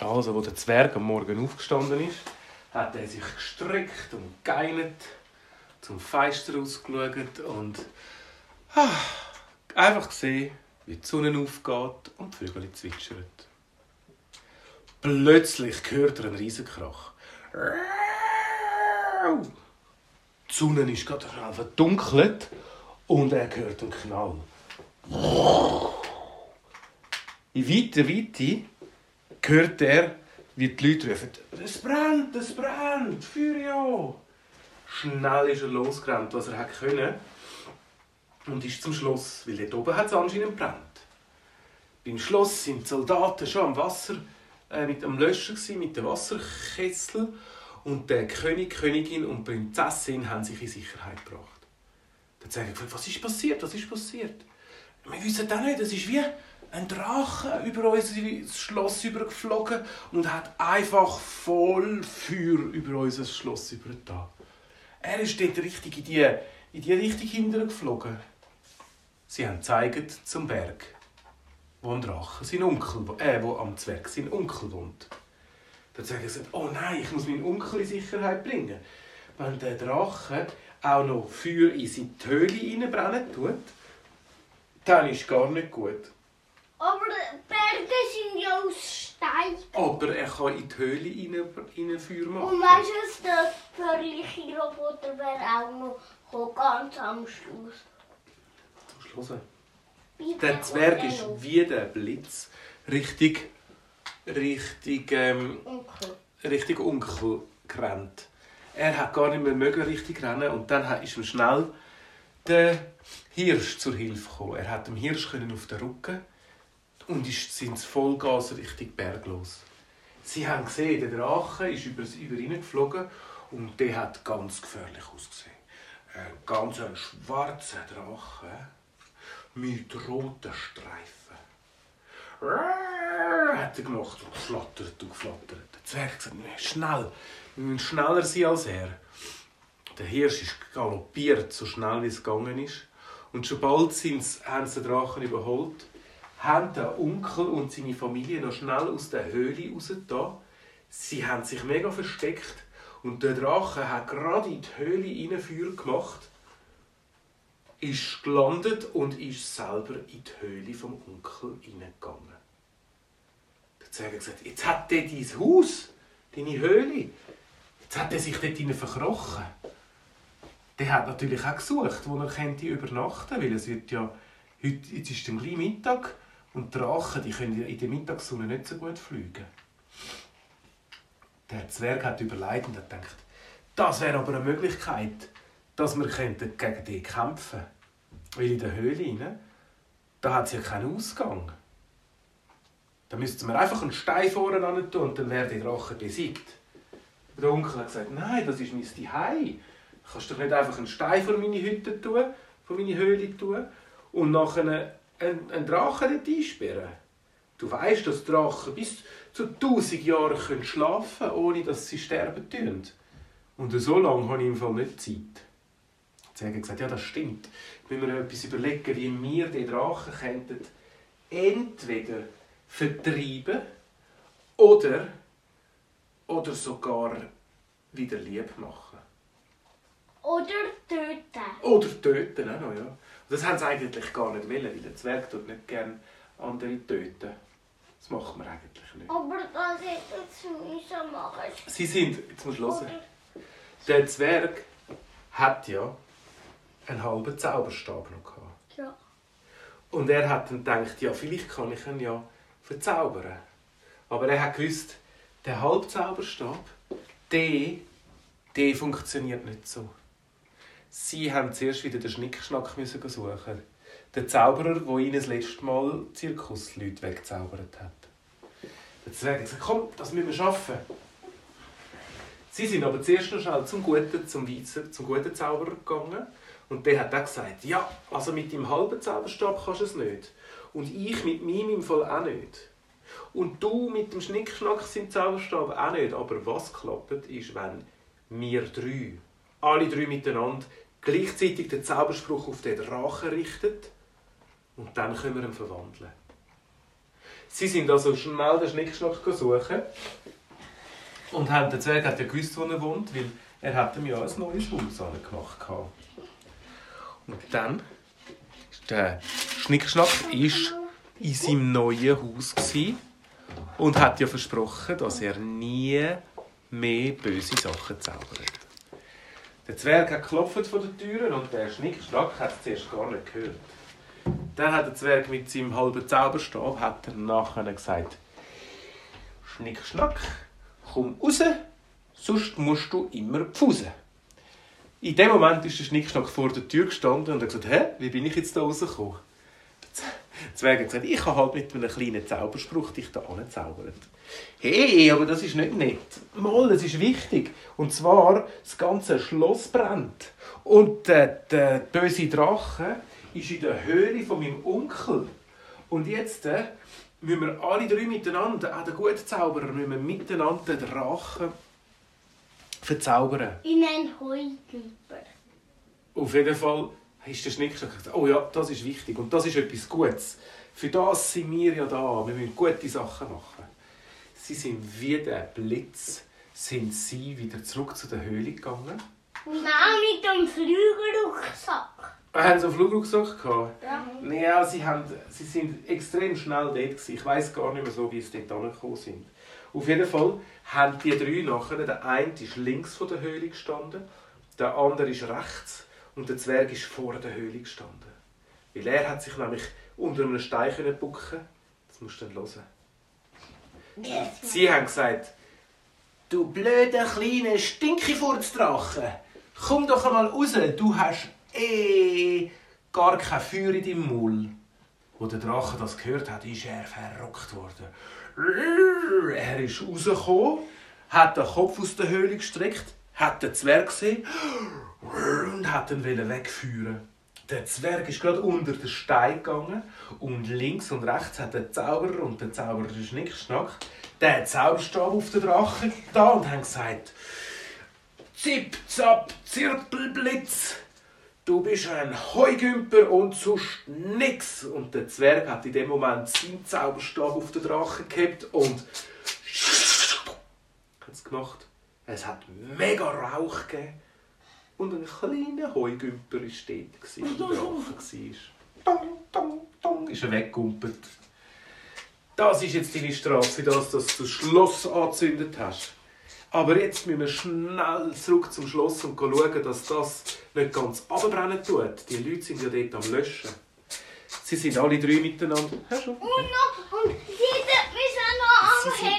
Also, wo der Zwerg am Morgen aufgestanden ist, hat er sich gestreckt und geinert, zum Fenster ausgeschaut und ah, einfach gesehen, wie die Sonne aufgeht und die Vögel zwitschern. Plötzlich hört er einen Riesenkrach. Die Sonne ist gerade verdunkelt und er hört einen Knall. In weiter Weite hört er, wie die Leute rufen, «Es brennt, es brennt, ja!» Schnell ist er losgerannt, was er konnte, und ist zum Schloss, weil dort oben hat es anscheinend brennt. Beim Schloss sind die Soldaten schon am Wasser, äh, mit am Löschen gewesen, mit dem Wasserkessel und der König, Königin und Prinzessin haben sich in Sicherheit gebracht. Dann sagen gefragt, was ist passiert, was ist passiert? Wir wissen auch nicht, es ist wie ein Drache über unser Schloss übergeflogen und hat einfach voll Feuer über unser Schloss übergetan. Er ist dort richtig in die, in die Richtung hintergeflogen. Sie haben gezeigt zum Berg, wo ein Drache, sein Onkel, äh, wo am Zwerg sein Onkel wohnt. Dann sagen sie, oh nein, ich muss meinen Onkel in Sicherheit bringen. Wenn der Drache auch noch Feuer in seine Höhle reinbrennen tut, dann ist gar nicht gut. Aber Berge sind ja aus Stein. Aber er kann in die Höhle rein, rein Feuer machen. Und weißt du, der förmliche Roboter wäre auch noch ganz am Schluss. Zum Schluss? Der Zwerg ist wie der Blitz richtig, richtig, ähm, Onkel. richtig Onkel gerannt. Er hat gar nicht mehr mögen richtig rennen und dann ist ihm schnell der Hirsch zur Hilfe gekommen. Er hat dem Hirsch können auf den Rücken und sind Vollgas Richtung Berg los. Sie haben gesehen, der Drache ist über, über ihn geflogen und der hat ganz gefährlich ausgesehen. Ein ganz ein schwarzer Drache mit roten Streifen. Hat er gemacht und geflattert und geflattert. Der Zwerg gesagt, schnell, wir müssen schneller sein als er. Der Hirsch ist galoppiert, so schnell wie es gegangen ist. Und schon bald haben sie den Drachen überholt, haben der Onkel und seine Familie noch schnell aus der Höhle rausgetan. Sie haben sich mega versteckt und der Drache hat gerade in die Höhle rein Feuer gemacht, ist gelandet und ist selber in die Höhle vom Onkel hineingegangen. Der Zwerg hat gesagt, jetzt hat der dein Haus, deine Höhle, jetzt hat er sich dort hinein verkrochen. Der hat natürlich auch gesucht, wo er könnte übernachten weil es wird ja, heute, jetzt ist es Mittag und die Drachen die können in der Mittagssonne nicht so gut fliegen. Der Zwerg hat überlegt und hat gedacht, das wäre aber eine Möglichkeit, dass wir gegen die kämpfen Weil in der Höhle da hat es ja keinen Ausgang. Da müssten wir einfach einen Stein vorne tun und dann wäre der Drache besiegt. Der Onkel hat gesagt, nein, das ist mein Zuhause. Du kannst doch nicht einfach einen Stein vor meine Hütte tun, vor meine Höhle tun und nachher einen, einen Drachen dort einsperren. Du weißt, dass Drachen bis zu tausend Jahren schlafen können, ohne dass sie sterben tun. Und so lange habe ich im Fall nicht Zeit. Sie haben gesagt, ja, das stimmt. Wenn wir etwas überlegen, wie wir den Drachen könnten entweder vertreiben oder, oder sogar wieder lieb machen. Oder töten. Oder töten auch noch, ja. Das haben sie eigentlich gar nicht wollen, weil der Zwerg tut nicht gerne andere töten. Das machen wir eigentlich nicht. Aber das hätten sie müssen machen. Sie sind, jetzt musst du hören. Der Zwerg hat ja einen halben Zauberstab noch gehabt. Ja. Und er hat dann gedacht, ja, vielleicht kann ich ihn ja verzaubern. Aber er hat gewusst, der Halbzauberstab, der, der funktioniert nicht so. Sie haben zuerst wieder den Schnickschnack suchen. Den Zauberer, der ihnen das letzte Mal Zirkusleute weggezaubert hat. Der Zwerg hat gesagt, komm, das müssen wir schaffen. Sie sind aber zuerst noch schnell zum guten, zum Weizen, zum guten Zauberer gegangen. Und der hat auch gesagt, ja, also mit dem halben Zauberstab kannst du es nicht. Und ich mit meinem im Fall auch nicht. Und du mit dem Schnickschnack im Zauberstab auch nicht. Aber was klappt, ist, wenn wir drei alle drei miteinander gleichzeitig den Zauberspruch auf den Drachen richten und dann können wir ihn verwandeln. Sie sind also schnell den Schnickschnack suchen. Und haben, der Zwerg hat ja gewusst, wo er wohnt, weil er hat ihm ja ein neues Haus gemacht. Und dann der Schnickschnack ist in seinem neuen Haus und hat ja versprochen, dass er nie mehr böse Sachen zaubert. Der Zwerg hat geklopft vor der Tür und der Schnickschnack hat es zuerst gar nicht gehört. Dann hat der Zwerg mit seinem halben Zauberstab hat er nachher gesagt, Schnickschnack, komm raus, sonst musst du immer pfusen. In dem Moment ist der Schnickschnack vor der Tür gestanden und hat gesagt, hä, wie bin ich jetzt da rausgekommen? Zwerg hat gesagt, ich habe halt mit einem kleinen Zauberspruch dich da angezaubert. Hey, aber das ist nicht nett. Mal, das ist wichtig. Und zwar, das ganze Schloss brennt. Und der, der böse Drache ist in der Höhle von meinem Onkel. Und jetzt äh, müssen wir alle drei miteinander, auch der gute Zauberer, müssen wir miteinander den Drachen verzaubern. In einen Heugümper. Auf jeden Fall ist der Schnick gesagt, oh ja, das ist wichtig und das ist etwas Gutes. Für das sind wir ja da, wir müssen gute Sachen machen. Sie sind wie der Blitz, sind sie wieder zurück zu der Höhle gegangen. Nein, mit dem Flügelrucksack. Ah, haben Sie einen Flugrucksack gehabt? Ja. Ja, sie, haben, sie sind extrem schnell dort. Gewesen. Ich weiß gar nicht mehr so, wie sie dort angekommen sind. Auf jeden Fall haben die drei nachher, der eine ist links von der Höhle gestanden, der andere ist rechts und der Zwerg ist vor der Höhle gestanden. Weil er hat sich nämlich unter einem Stein können bucken. Das musst du dann hören. Sie haben gesagt, du blöder kleiner Stinkifurz-Drache, komm doch einmal raus, du hast eh gar kein Feuer in deinem Maul. Wo der Drache das gehört hat, ist er verrückt worden. Er ist rausgekommen, hat den Kopf aus der Höhle gestreckt, hat den Zwerg gesehen und hat ihn wegführen. Der Zwerg ist gerade unter den Stein gegangen und links und rechts hat der Zauberer und der Zauberer ist Schnickschnack den Zauberstab auf den Drachen da und haben gesagt Zip, zap, Zirpelblitz, du bist ein Heugümper und sonst nix. Und der Zwerg hat in dem Moment seinen Zauberstab auf den Drachen gehabt und hat es gemacht. Es hat mega Rauch gegeben. Und ein kleiner Heugümper war dort, gewesen, der Drache war. Dong, dong, dong, ist er weggumpelt. Das ist jetzt deine Strafe für das, dass du das Schloss angezündet hast. Aber jetzt müssen wir schnell zurück zum Schloss und schauen, dass das nicht ganz abbrennen tut. Die Leute sind ja dort am Löschen. Sie sind alle drei miteinander. Hörst du? Und, noch, und jeder müssen noch am sind- anrufen.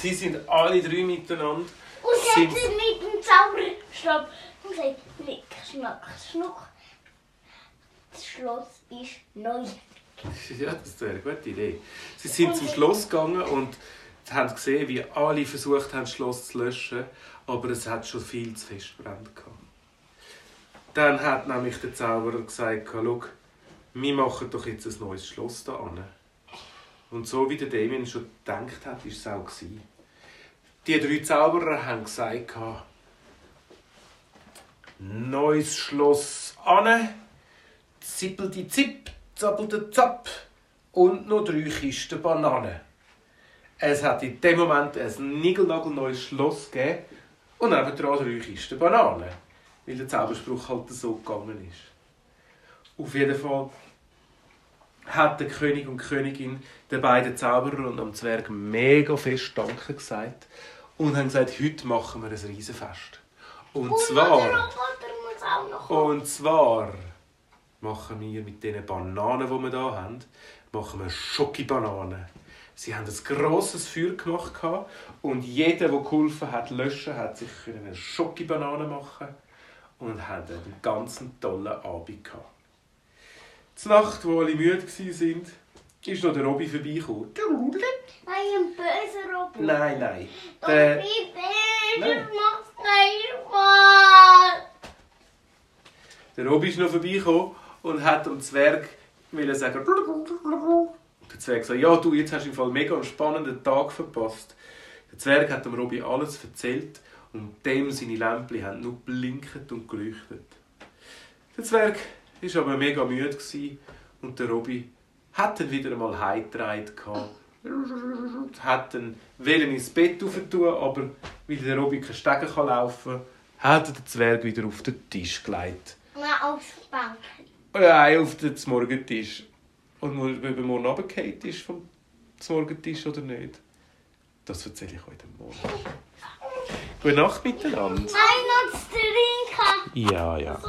Sie sind alle drei miteinander. Und sind- jetzt mit dem Zauberstab und sagt, Nick, schnack, schnuck. Das Schloss ist neu. Ja, das wäre eine gute Idee. Sie sind zum Schloss gegangen und haben gesehen, wie alle versucht haben, das Schloss zu löschen, aber es hat schon viel zu fest gehabt. Dann hat nämlich der Zauberer gesagt, schau, wir machen doch jetzt ein neues Schloss da an. Und so wie der Damien schon gedacht hat, ist es auch gewesen. Die drei Zauberer haben gesagt, neues Schloss an, zippel die Zipp, zappel der Zapp und noch drei Kisten Bananen. Es hat in dem Moment ein niegelnagelneues Schloss gegeben und nebendran drei Kisten Bananen, weil der Zauberspruch halt so gegangen ist. Auf jeden Fall hat der König und die Königin den beiden Zauberern und am Zwerg mega fest Danke gesagt und haben gesagt, heute machen wir ein Riesenfest. Und Und zwar... Und zwar machen wir mit diesen Bananen, die wir hier haben, machen wir Schokibananen. Sie haben ein grosses Feuer gemacht und jeder, der geholfen hat, löschen, hat sich eine Schokibanane machen und haben einen ganz tollen Abend gehabt. Zur Nacht, wo alle müde waren, ist noch der Robby vorbeigekommen. Nein, ein böser Roboter. Nein, nein. Der, Nein. das macht keinen. Der Robby ist noch vorbeigekommen und hat dem Zwerg wollen sagen. Der Zwerg sagt, ja du, jetzt hast du im Fall mega einen spannenden Tag verpasst. Der Zwerg hat dem Robby alles erzählt und dem seine Lämpchen haben nur blinket und geleuchtet. Der Zwerg war aber mega müde gewesen und der Robby hat er wieder einmal heimgetragen gehabt. Hat dann wollen ins Bett tun, aber weil der Robby kein Stegen kann laufen kann, hat er den Zwerg wieder auf den Tisch gelegt. Nein, aufs Bank. Nein, auf den Morgentisch. Und ob er morgen runtergefallen ist vom Morgentisch oder nicht, das erzähle ich euch dann morgen. Gute Nacht miteinander. Nein, noch zu trinken. Ja, ja.